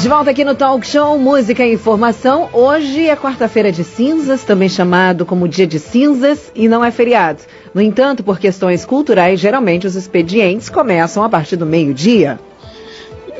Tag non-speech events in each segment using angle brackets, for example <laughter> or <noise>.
De volta aqui no Talk Show Música e Informação. Hoje é quarta-feira de cinzas, também chamado como dia de cinzas, e não é feriado. No entanto, por questões culturais, geralmente os expedientes começam a partir do meio-dia.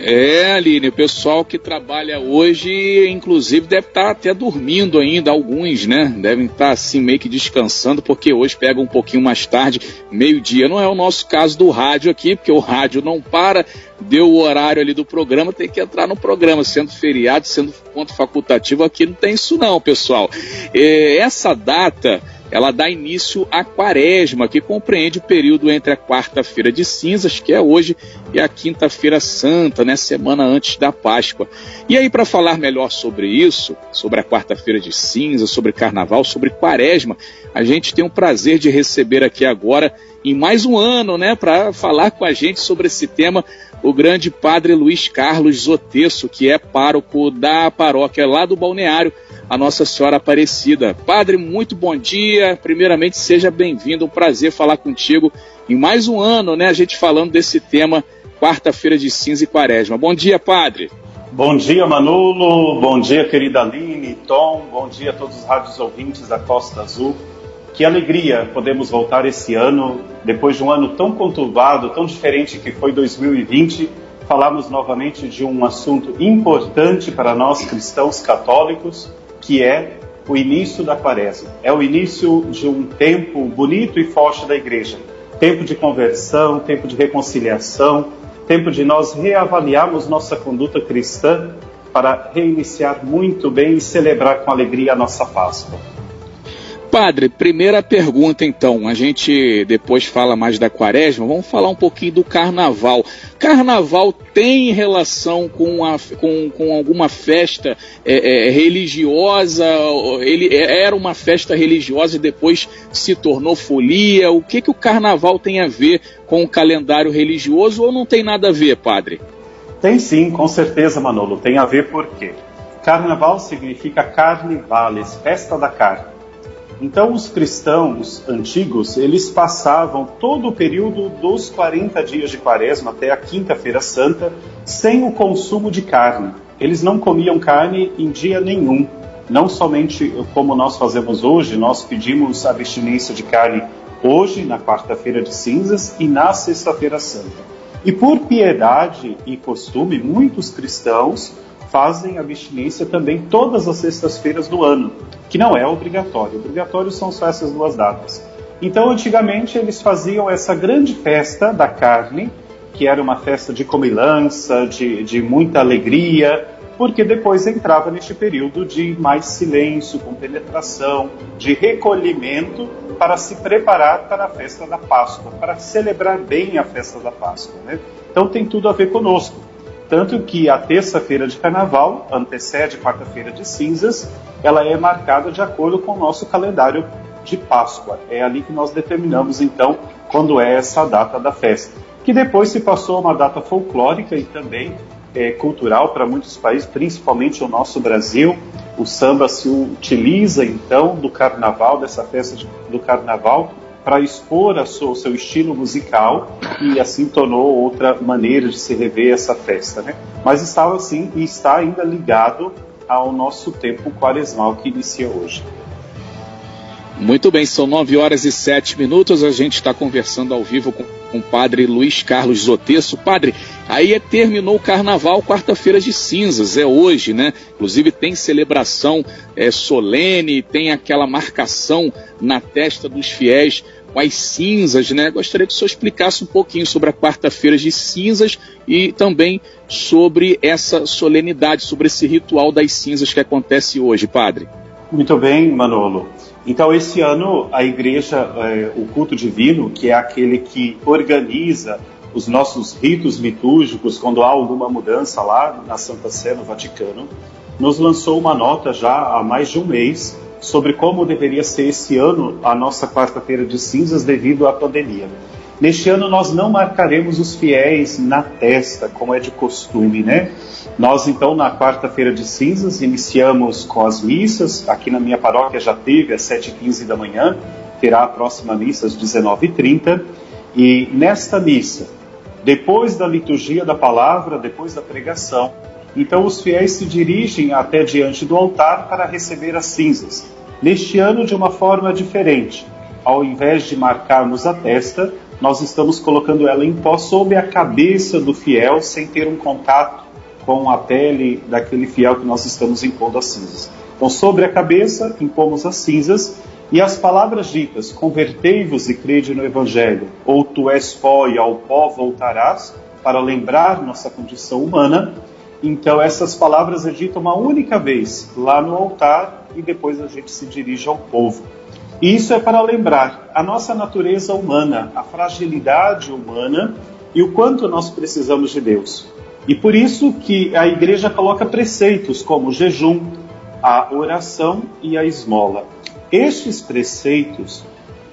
É, Aline, o pessoal que trabalha hoje, inclusive, deve estar até dormindo ainda, alguns, né? Devem estar assim meio que descansando, porque hoje pega um pouquinho mais tarde, meio-dia. Não é o nosso caso do rádio aqui, porque o rádio não para, deu o horário ali do programa, tem que entrar no programa, sendo feriado, sendo ponto facultativo, aqui não tem isso não, pessoal. É, essa data ela dá início à quaresma, que compreende o período entre a quarta-feira de cinzas, que é hoje, e a quinta-feira santa, né, semana antes da Páscoa. E aí, para falar melhor sobre isso, sobre a quarta-feira de cinzas, sobre carnaval, sobre quaresma, a gente tem o prazer de receber aqui agora, em mais um ano, né, para falar com a gente sobre esse tema, o grande padre Luiz Carlos Zotesso, que é pároco da paróquia lá do Balneário, a Nossa Senhora Aparecida. Padre, muito bom dia. Primeiramente, seja bem-vindo. Um prazer falar contigo em mais um ano, né? A gente falando desse tema, quarta-feira de cinza e quaresma. Bom dia, Padre. Bom dia, Manolo. Bom dia, querida Aline, Tom. Bom dia a todos os rádios ouvintes da Costa Azul. Que alegria podemos voltar esse ano, depois de um ano tão conturbado, tão diferente que foi 2020, falarmos novamente de um assunto importante para nós cristãos católicos, que é o início da quaresma. É o início de um tempo bonito e forte da igreja. Tempo de conversão, tempo de reconciliação, tempo de nós reavaliarmos nossa conduta cristã para reiniciar muito bem e celebrar com alegria a nossa Páscoa. Padre, primeira pergunta então. A gente depois fala mais da quaresma, vamos falar um pouquinho do carnaval. Carnaval tem relação com, a, com, com alguma festa é, é, religiosa? Ele é, era uma festa religiosa e depois se tornou folia? O que, que o carnaval tem a ver com o calendário religioso ou não tem nada a ver, padre? Tem sim, com certeza, Manolo. Tem a ver por quê? Carnaval significa carnivales, festa da carne. Então, os cristãos antigos, eles passavam todo o período dos 40 dias de quaresma até a quinta-feira santa sem o consumo de carne. Eles não comiam carne em dia nenhum. Não somente como nós fazemos hoje, nós pedimos abstinência de carne hoje, na quarta-feira de cinzas, e na sexta-feira santa. E por piedade e costume, muitos cristãos fazem abstinência também todas as sextas-feiras do ano, que não é obrigatório. Obrigatório são só essas duas datas. Então, antigamente, eles faziam essa grande festa da carne, que era uma festa de comilança, de, de muita alegria, porque depois entrava neste período de mais silêncio, compenetração, de recolhimento para se preparar para a festa da Páscoa, para celebrar bem a festa da Páscoa. Né? Então tem tudo a ver conosco. Tanto que a terça-feira de carnaval antecede quarta-feira de cinzas, ela é marcada de acordo com o nosso calendário de Páscoa. É ali que nós determinamos então quando é essa data da festa. Que depois se passou a uma data folclórica e também é, cultural para muitos países, principalmente o nosso Brasil. O samba se utiliza então do carnaval, dessa festa do carnaval, para expor a sua, o seu estilo musical e assim tornou outra maneira de se rever essa festa, né? Mas estava assim e está ainda ligado ao nosso tempo quaresmal que inicia hoje. Muito bem, são nove horas e sete minutos. A gente está conversando ao vivo com, com o padre Luiz Carlos Zotesso. Padre, aí é, terminou o carnaval, quarta-feira de cinzas, é hoje, né? Inclusive tem celebração é, solene, tem aquela marcação na testa dos fiéis com as cinzas, né? Gostaria que o senhor explicasse um pouquinho sobre a quarta-feira de cinzas e também sobre essa solenidade, sobre esse ritual das cinzas que acontece hoje, padre. Muito bem, Manolo. Então, esse ano, a igreja, é, o culto divino, que é aquele que organiza os nossos ritos litúrgicos quando há alguma mudança lá na Santa Sé, no Vaticano, nos lançou uma nota já há mais de um mês sobre como deveria ser esse ano a nossa quarta-feira de cinzas devido à pandemia. Neste ano nós não marcaremos os fiéis na testa, como é de costume, né? Nós então na quarta-feira de cinzas iniciamos com as missas. Aqui na minha paróquia já teve às 7h15 da manhã, terá a próxima missa às 19h30. E nesta missa, depois da liturgia da palavra, depois da pregação, Então os fiéis se dirigem até diante do altar para receber as cinzas. Neste ano, de uma forma diferente. Ao invés de marcarmos a testa, nós estamos colocando ela em pó sobre a cabeça do fiel, sem ter um contato com a pele daquele fiel que nós estamos impondo as cinzas. Então, sobre a cabeça, impomos as cinzas e as palavras ditas, convertei-vos e crede no Evangelho, ou tu és pó e ao pó voltarás, para lembrar nossa condição humana. Então, essas palavras é dita uma única vez lá no altar e depois a gente se dirige ao povo. E isso é para lembrar a nossa natureza humana, a fragilidade humana e o quanto nós precisamos de Deus. E por isso que a igreja coloca preceitos como o jejum, a oração e a esmola. Estes preceitos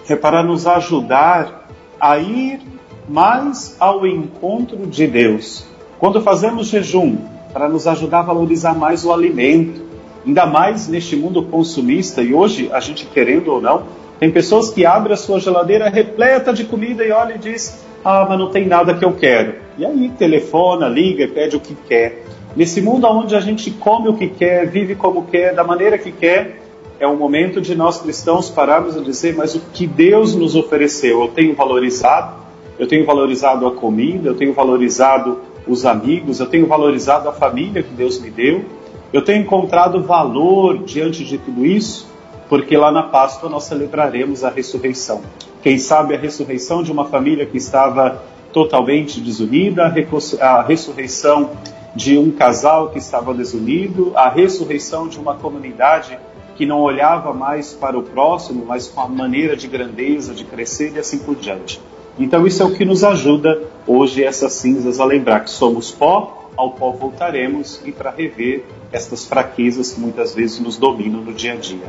é para nos ajudar a ir mais ao encontro de Deus. Quando fazemos jejum, para nos ajudar a valorizar mais o alimento, ainda mais neste mundo consumista, e hoje, a gente querendo ou não, tem pessoas que abrem a sua geladeira repleta de comida e olha e diz: Ah, mas não tem nada que eu quero. E aí telefona, liga pede o que quer. Nesse mundo onde a gente come o que quer, vive como quer, da maneira que quer, é o momento de nós cristãos pararmos e dizer, mas o que Deus nos ofereceu, eu tenho valorizado, eu tenho valorizado a comida, eu tenho valorizado os amigos, eu tenho valorizado a família que Deus me deu, eu tenho encontrado valor diante de tudo isso, porque lá na Páscoa nós celebraremos a ressurreição. Quem sabe a ressurreição de uma família que estava totalmente desunida, a ressurreição de um casal que estava desunido, a ressurreição de uma comunidade que não olhava mais para o próximo, mas com a maneira de grandeza, de crescer e assim por diante. Então isso é o que nos ajuda hoje essas cinzas a lembrar que somos pó, ao pó voltaremos e para rever estas fraquezas que muitas vezes nos dominam no dia a dia.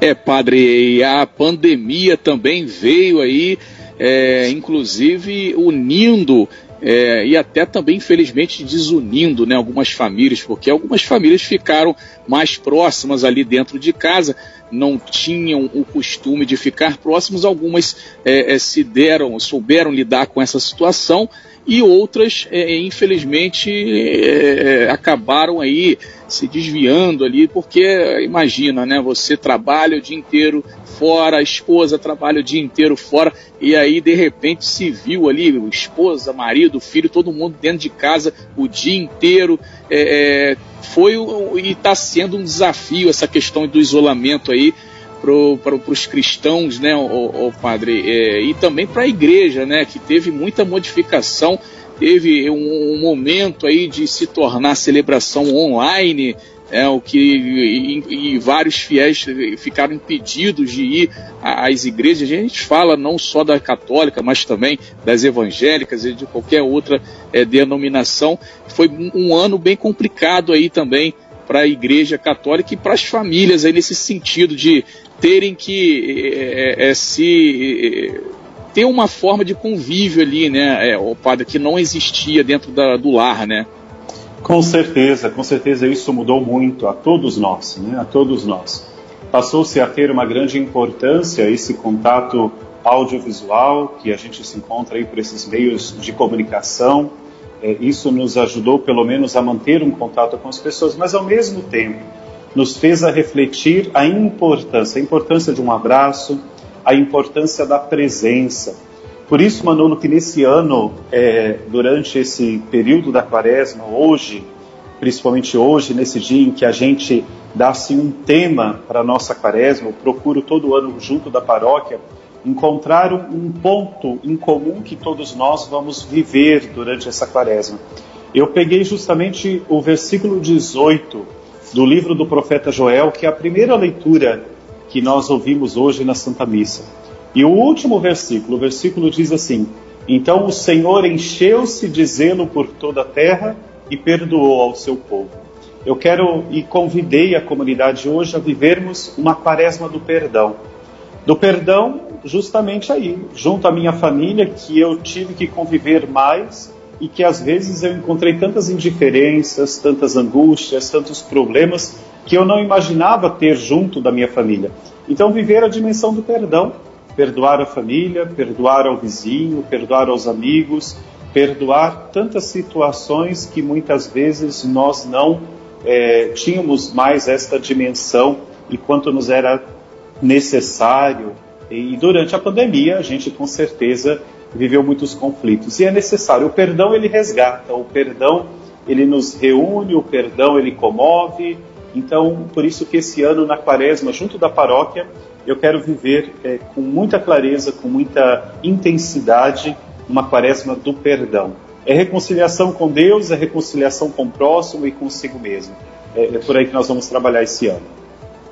É, padre, e a pandemia também veio aí, é, inclusive unindo é, e até também, infelizmente, desunindo né, algumas famílias, porque algumas famílias ficaram mais próximas ali dentro de casa, não tinham o costume de ficar próximos, algumas é, é, se deram, souberam lidar com essa situação e outras, é, infelizmente, é, é, acabaram aí se desviando ali, porque imagina, né? Você trabalha o dia inteiro fora, a esposa trabalha o dia inteiro fora, e aí de repente se viu ali, esposa, marido, filho, todo mundo dentro de casa o dia inteiro. É, é foi e está sendo um desafio essa questão do isolamento aí para os cristãos, né, o, o padre, é, e também para a igreja, né, que teve muita modificação teve um, um, momento aí de se tornar celebração online, é, o que e, e, vários fiéis ficaram impedidos de ir às igrejas. A gente fala não só da católica, mas também das evangélicas e de qualquer outra é, denominação. Foi um ano bem complicado aí também para a igreja católica e para as famílias aí nesse sentido de terem que é, é, se ter uma forma de convívio ali, né, é, o padre, que não existia dentro da, do lar, né? Com certeza, com certeza isso mudou muito a todos nós, né, a todos nós. Passou-se a ter uma grande importância esse contato audiovisual que a gente se encontra aí por esses meios de comunicação. É, isso nos ajudou, pelo menos, a manter um contato com as pessoas, mas ao mesmo tempo nos fez a refletir a importância, a importância de um abraço, a importância da presença. Por isso, Manolo, que nesse ano, é, durante esse período da quaresma, hoje, principalmente hoje, nesse dia em que a gente dá assim, um tema para a nossa quaresma, eu procuro todo ano, junto da paróquia, encontrar um, ponto em comum que todos nós vamos viver durante essa quaresma. Eu peguei justamente o versículo 18 do livro do profeta Joel, que é a primeira leitura que nós ouvimos hoje na Santa Missa. E o último versículo, o versículo diz assim: Então o Senhor encheu-se de zelo por toda a terra e perdoou ao seu povo. Eu quero e convidei a comunidade hoje a vivermos uma quaresma do perdão. Do perdão, justamente aí, junto à minha família, que eu tive que conviver mais e que às vezes eu encontrei tantas indiferenças, tantas angústias, tantos problemas que eu não imaginava ter junto da minha família. Então, viver a dimensão do perdão, perdoar a família, perdoar ao vizinho, perdoar aos amigos, perdoar tantas situações que muitas vezes nós não é, tínhamos mais esta dimensão e quanto nos era necessário. E durante a pandemia, a gente com certeza viveu muitos conflitos. E é necessário. O perdão, ele resgata. O perdão, ele nos reúne. O perdão, ele comove. Então, por isso que esse ano, na quaresma, junto da paróquia, eu quero viver é, com muita clareza, com muita intensidade, uma quaresma do perdão. É reconciliação com Deus, é reconciliação com o próximo e consigo mesmo. É, é por aí que nós vamos trabalhar esse ano.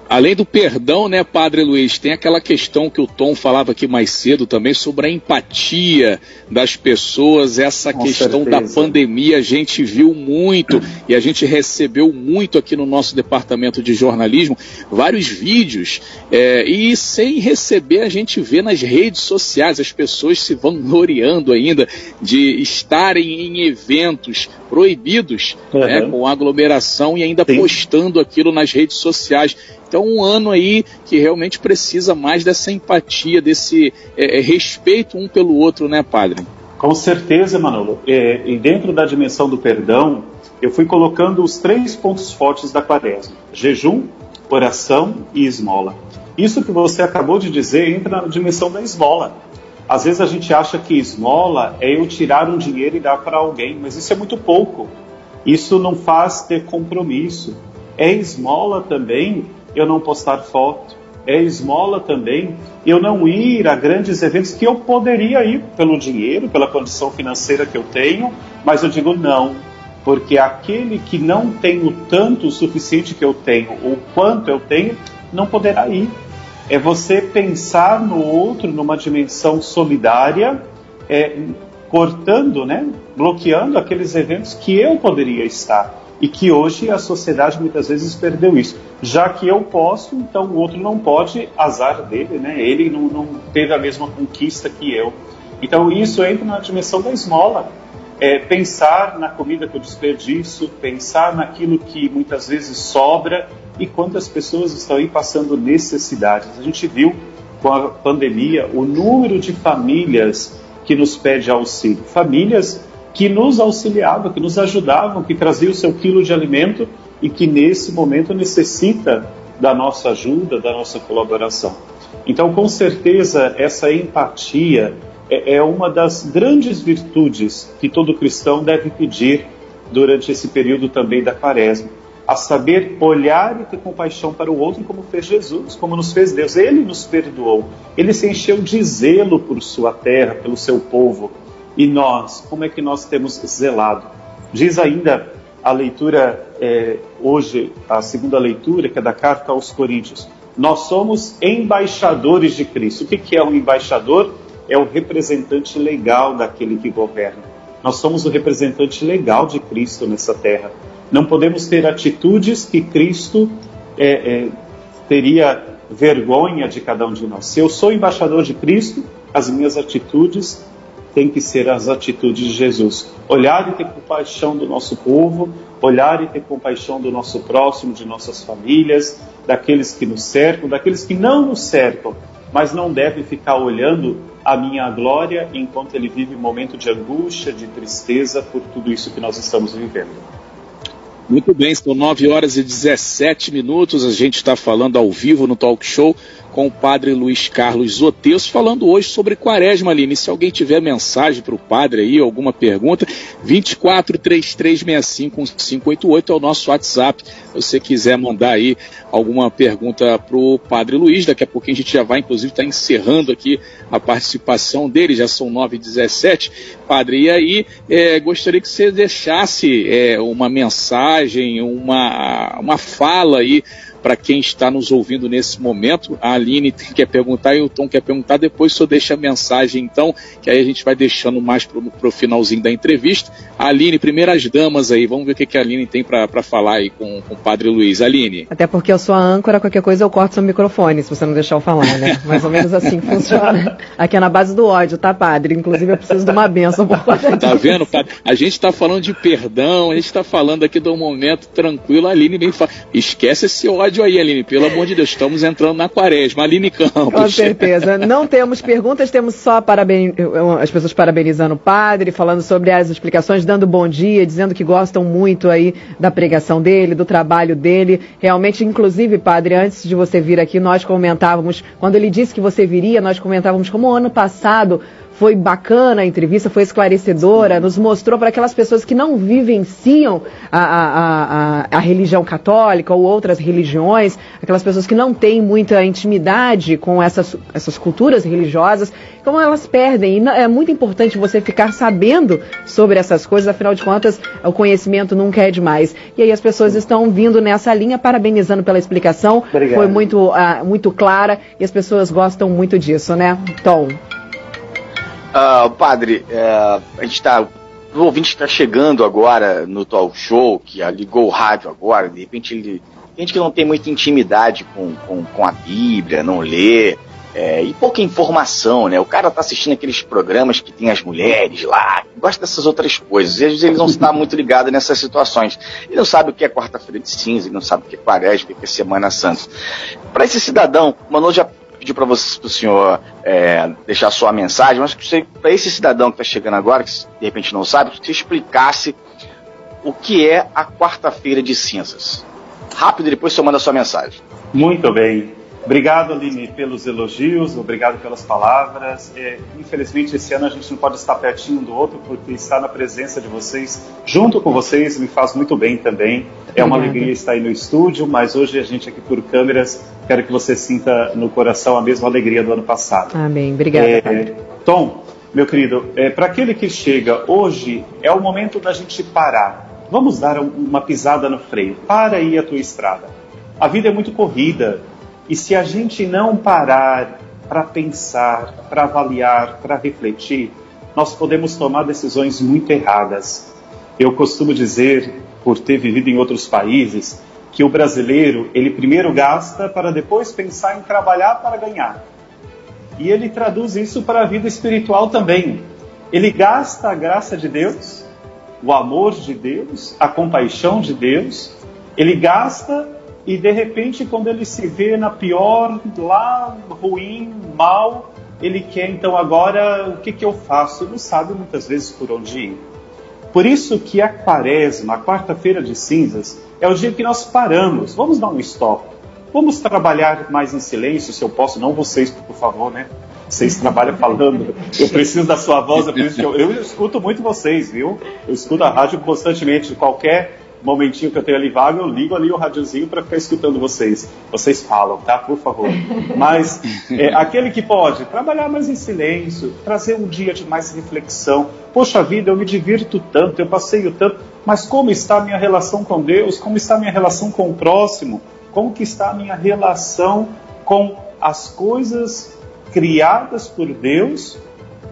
Além do perdão, né, Padre Luiz, tem aquela questão que o Tom falava aqui mais cedo também sobre a empatia das pessoas, essa Com questão certeza. da pandemia, a gente viu muito e a gente recebeu muito aqui no nosso departamento de jornalismo vários vídeos é, e sem receber a gente vê nas redes sociais as pessoas se vangloriando ainda de estarem em eventos proibidos uhum. né, com aglomeração e ainda Sim. postando aquilo nas redes sociais. Então, um ano aí que realmente precisa mais dessa empatia, desse é, é, respeito um pelo outro, né, padre? Com certeza, Manolo. É, e dentro da dimensão do perdão, eu fui colocando os três pontos fortes da quaresma: jejum, oração e esmola. Isso que você acabou de dizer entra na dimensão da esmola. Às vezes a gente acha que esmola é eu tirar um dinheiro e dar para alguém, mas isso é muito pouco. Isso não faz ter compromisso. É esmola também eu não postar foto. É esmola também eu não ir a grandes eventos que eu poderia ir pelo dinheiro, pela condição financeira que eu tenho, mas eu digo não, porque aquele que não tem o tanto o suficiente que eu tenho, ou quanto eu tenho, não poderá ir. É você pensar no outro numa dimensão solidária, é, cortando, né, bloqueando aqueles eventos que eu poderia estar e que hoje a sociedade muitas vezes perdeu isso. Já que eu posso, então o outro não pode, azar dele, né? Ele não, não teve a mesma conquista que eu. Então isso entra na dimensão da esmola. É, pensar na comida que eu desperdiço, pensar naquilo que muitas vezes sobra e quantas pessoas estão aí passando necessidades. A gente viu com a pandemia o número de famílias que nos pede auxílio. Famílias que nos auxiliavam, que nos ajudavam, que traziam o seu quilo de alimento e que nesse momento necessita da nossa ajuda, da nossa colaboração. Então, com certeza, essa empatia é, é uma das grandes virtudes que todo cristão deve pedir durante esse período também da quaresma. A saber olhar e ter compaixão para o outro, como fez Jesus, como nos fez Deus. Ele nos perdoou. Ele se encheu de zelo por sua terra, pelo seu povo. E nós, como é que nós temos zelado? Diz ainda a leitura é, hoje, a segunda leitura, que é da carta aos Coríntios. Nós somos embaixadores de Cristo. O que, que é um embaixador? É o representante legal daquele que governa. Nós somos o representante legal de Cristo nessa terra. Não podemos ter atitudes que Cristo é, é, teria vergonha de cada um de nós. Se eu sou embaixador de Cristo, as minhas atitudes tem que ser as atitudes de Jesus. Olhar e ter compaixão do nosso povo, olhar e ter compaixão do nosso próximo, de nossas famílias, daqueles que nos cercam, daqueles que não nos cercam, mas não deve ficar olhando a minha glória enquanto ele vive um momento de angústia, de tristeza por tudo isso que nós estamos vivendo. Muito bem, são 9 horas e 17 minutos. A gente está falando ao vivo no talk show com o padre Luiz Carlos Zoteus, falando hoje sobre quaresma, Aline. Se alguém tiver mensagem para o padre aí, alguma pergunta, 2433651588 é o nosso WhatsApp. Se você quiser mandar aí alguma pergunta para o padre Luiz, daqui a pouquinho a gente já vai, inclusive, estar tá encerrando aqui a participação dele, já são 9h17. Padre, e aí é, gostaria que você deixasse é, uma mensagem, uma, uma fala aí para quem está nos ouvindo nesse momento. A Aline quer perguntar e o Tom quer perguntar. Depois só deixa a mensagem, então, que aí a gente vai deixando mais para o finalzinho da entrevista. A Aline, primeiras damas aí, vamos ver o que, que a Aline tem para falar aí com, com o Padre Luiz. Aline. Até porque eu sou a âncora, qualquer coisa eu corto seu microfone, se você não deixar eu falar, né? <laughs> Mais ou menos assim funciona. Aqui é na base do ódio, tá, Padre? Inclusive eu preciso de uma benção por conta Tá vendo, Padre? A gente está falando de perdão, a gente está falando aqui de um momento tranquilo. A Aline vem falar, esquece esse ódio rádio aí, Aline. Pelo amor de Deus, estamos entrando na quaresma. Aline Campos. Com certeza. Não temos perguntas, temos só paraben... as pessoas parabenizando o padre, falando sobre as explicações, dando bom dia, dizendo que gostam muito aí da pregação dele, do trabalho dele. Realmente, inclusive, padre, antes de você vir aqui, nós comentávamos, quando ele disse que você viria, nós comentávamos como ano passado foi bacana a entrevista, foi esclarecedora, nos mostrou para aquelas pessoas que não vivenciam a, a, a, a, religião católica ou outras religiões, aquelas pessoas que não têm muita intimidade com essas, essas culturas religiosas, como elas perdem. E é muito importante você ficar sabendo sobre essas coisas, afinal de contas, o conhecimento nunca é demais. E aí as pessoas estão vindo nessa linha, parabenizando pela explicação, Obrigado. foi muito, uh, muito clara e as pessoas gostam muito disso, né? Tom. Uh, padre, uh, a gente está. O ouvinte está chegando agora no talk show, que ligou o rádio agora, de repente ele. Gente que não tem muita intimidade com, com, com a Bíblia, não lê, é, e pouca informação, né? O cara tá assistindo aqueles programas que tem as mulheres lá, gosta dessas outras coisas, e às vezes ele não está muito ligado nessas situações. Ele não sabe o que é quarta-feira de cinza, ele não sabe o que é quaresma, o que é Semana Santa. Para esse cidadão, Manu já pedir para o senhor é, deixar sua mensagem, mas para esse cidadão que está chegando agora, que de repente não sabe, que você explicasse o que é a quarta-feira de cinzas. Rápido, depois senhor manda a sua mensagem. Muito bem. Obrigado, Aline, pelos elogios, obrigado pelas palavras. É, infelizmente, esse ano a gente não pode estar pertinho um do outro, porque estar na presença de vocês, junto com vocês, me faz muito bem também. É uma alegria estar aí no estúdio, mas hoje a gente aqui por câmeras, quero que você sinta no coração a mesma alegria do ano passado. Amém. Obrigada. É, Tom, meu querido, é, para aquele que chega hoje, é o momento da gente parar. Vamos dar uma pisada no freio. Para aí a tua estrada. A vida é muito corrida e se a gente não parar para pensar, para avaliar, para refletir, nós podemos tomar decisões muito erradas. Eu costumo dizer, por ter vivido em outros países, que o brasileiro, ele primeiro gasta para depois pensar em trabalhar para ganhar. E ele traduz isso para a vida espiritual também. Ele gasta a graça de Deus, o amor de Deus, a compaixão de Deus, ele gasta e de repente, quando ele se vê na pior, lá ruim, mal, ele quer então agora o que, que eu faço? Ele não sabe muitas vezes por onde ir. Por isso que a quaresma, a quarta-feira de cinzas, é o dia que nós paramos. Vamos dar um stop. Vamos trabalhar mais em silêncio, se eu posso, não vocês, por favor, né? Vocês <laughs> trabalham falando. Eu preciso da sua voz, eu, eu, eu escuto muito vocês, viu? Eu escuto a rádio constantemente. Qualquer momentinho que eu tenho ali vago, eu ligo ali o radiozinho para ficar escutando vocês. Vocês falam, tá? Por favor. <laughs> Mas é, aquele que pode trabalhar mais em silêncio, trazer um dia de mais reflexão. Poxa vida, eu me divirto tanto, eu passeio tanto, mas como está a minha relação com Deus? Como está a minha relação com o próximo? Como que está a minha relação com as coisas criadas por Deus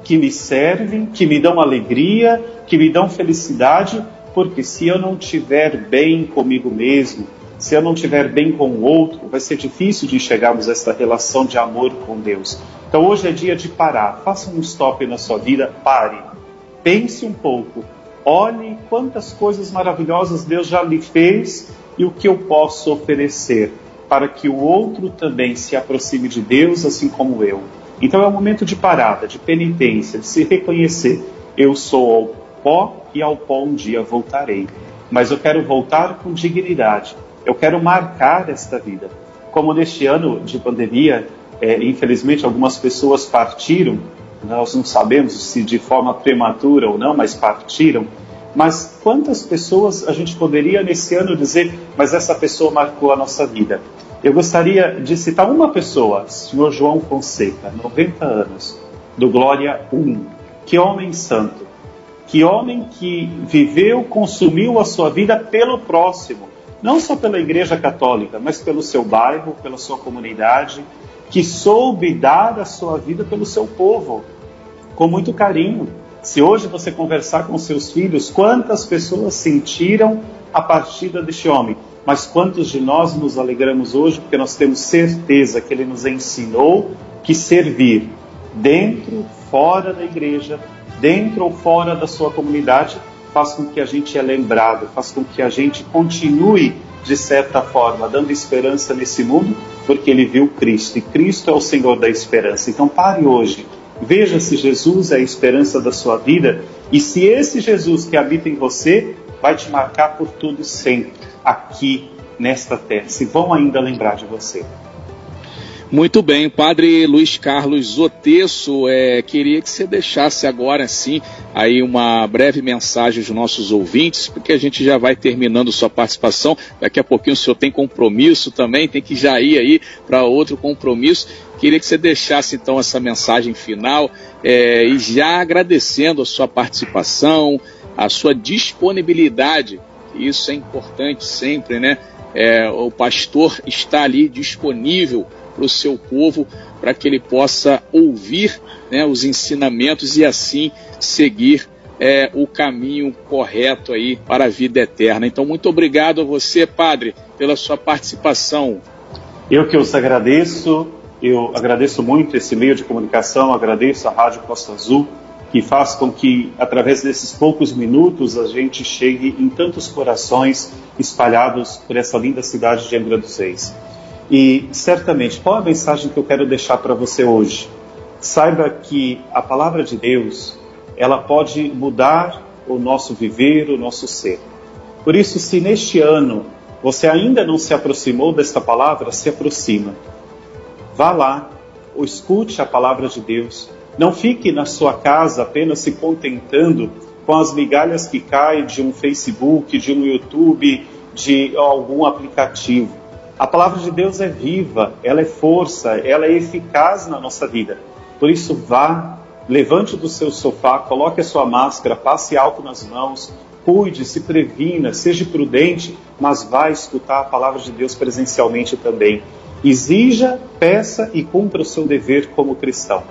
que me servem, que me dão alegria, que me dão felicidade porque se eu não estiver bem comigo mesmo, se eu não estiver bem com o outro, vai ser difícil de enxergarmos essa relação de amor com Deus. Então hoje é dia de parar. Faça um stop na sua vida, pare. Pense um pouco. Olhe quantas coisas maravilhosas Deus já lhe fez e o que eu posso oferecer para que o outro também se aproxime de Deus assim como eu. Então é um momento de parada, de penitência, de se reconhecer. Eu sou pó e ao pó um dia voltarei. Mas eu quero voltar com dignidade. Eu quero marcar esta vida. Como neste ano de pandemia, é, infelizmente algumas pessoas partiram, nós não sabemos se de forma prematura ou não, mas partiram. Mas quantas pessoas a gente poderia nesse ano dizer, mas essa pessoa marcou a nossa vida? Eu gostaria de citar uma pessoa, senhor João Fonseca, 90 anos, do Glória 1. Que homem santo que homem que viveu, consumiu a sua vida pelo próximo, não só pela Igreja Católica, mas pelo seu bairro, pela sua comunidade, que soube dar a sua vida pelo seu povo, com muito carinho. Se hoje você conversar com seus filhos, quantas pessoas sentiram a partida deste homem? Mas quantos de nós nos alegramos hoje porque nós temos certeza que ele nos ensinou que servir dentro, fora da igreja, dentro ou fora da sua comunidade, faz com que a gente é lembrado, faz com que a gente continue de certa forma, dando esperança nesse mundo, porque ele viu Cristo, e Cristo é o Senhor da esperança. Então pare hoje, veja se Jesus é a esperança da sua vida, e se esse Jesus que habita em você vai te marcar por tudo sempre, aqui nesta terra, se vão ainda lembrar de você. Muito bem, Padre Luiz Carlos Zotesso, é, queria que você deixasse agora sim aí uma breve mensagem aos nossos ouvintes, porque a gente já vai terminando sua participação. Daqui a pouquinho o senhor tem compromisso também, tem que já ir aí para outro compromisso. Queria que você deixasse então essa mensagem final é, e já agradecendo a sua participação, a sua disponibilidade. Isso é importante sempre, né? É, o pastor está ali disponível para o seu povo, para que ele possa ouvir né, os ensinamentos e assim seguir é, o caminho correto aí para a vida eterna. Então, muito obrigado a você, Padre, pela sua participação. Eu que os agradeço, eu agradeço muito esse meio de comunicação, agradeço a Rádio Costa Azul, que faz com que, através desses poucos minutos, a gente chegue em tantos corações espalhados por essa linda cidade de Angra dos Reis. E certamente, qual a mensagem que eu quero deixar para você hoje? Saiba que a palavra de Deus, ela pode mudar o nosso viver, o nosso ser. Por isso, se neste ano você ainda não se aproximou desta palavra, se aproxima. Vá lá, ou escute a palavra de Deus. Não fique na sua casa apenas se contentando com as migalhas que caem de um Facebook, de um YouTube, de algum aplicativo. A palavra de Deus é viva, ela é força, ela é eficaz na nossa vida. Por isso, vá, levante do seu sofá, coloque a sua máscara, passe álcool nas mãos, cuide, se previna, seja prudente, mas vá escutar a palavra de Deus presencialmente também. Exija, peça e cumpra o seu dever como cristão.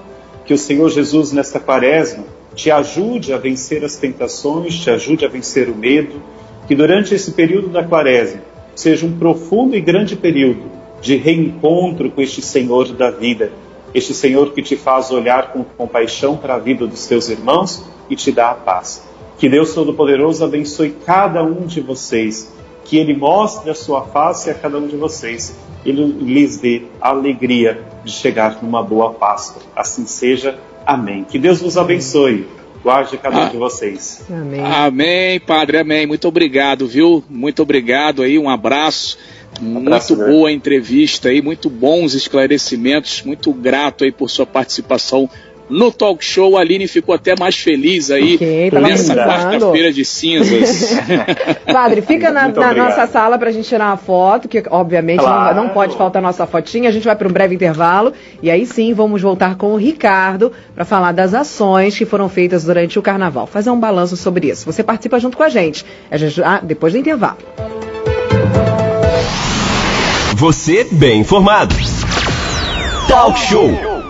Que o Senhor Jesus, nesta quaresma, te ajude a vencer as tentações, te ajude a vencer o medo, que durante esse período da quaresma seja um profundo e grande período de reencontro com este Senhor da vida, este Senhor que te faz olhar com compaixão para a vida dos teus irmãos e te dá a paz. Que Deus Todo-Poderoso abençoe cada um de vocês, que Ele mostre a sua face a cada um de vocês, Ele lhes dê a alegria de chegar numa boa Páscoa. Assim seja. Amém. Que Deus vos abençoe guarde cada um de vocês. Amém. Amém, Padre, amém. Muito obrigado, viu? Muito obrigado aí, um abraço. Um abraço, muito boa entrevista aí, muito bons esclarecimentos, muito grato aí por sua participação no talk show. A Aline ficou até mais feliz aí okay, nessa quarta-feira de cinzas. <laughs> Padre, fica na, na nossa sala para a gente tirar uma foto, que obviamente claro. não, não, pode faltar a nossa fotinha. A gente vai para um breve intervalo e aí sim vamos voltar com o Ricardo para falar das ações que foram feitas durante o carnaval. Fazer um balanço sobre isso. Você participa junto com a gente. A gente ah, depois do intervalo. Você bem informado. Talk Show.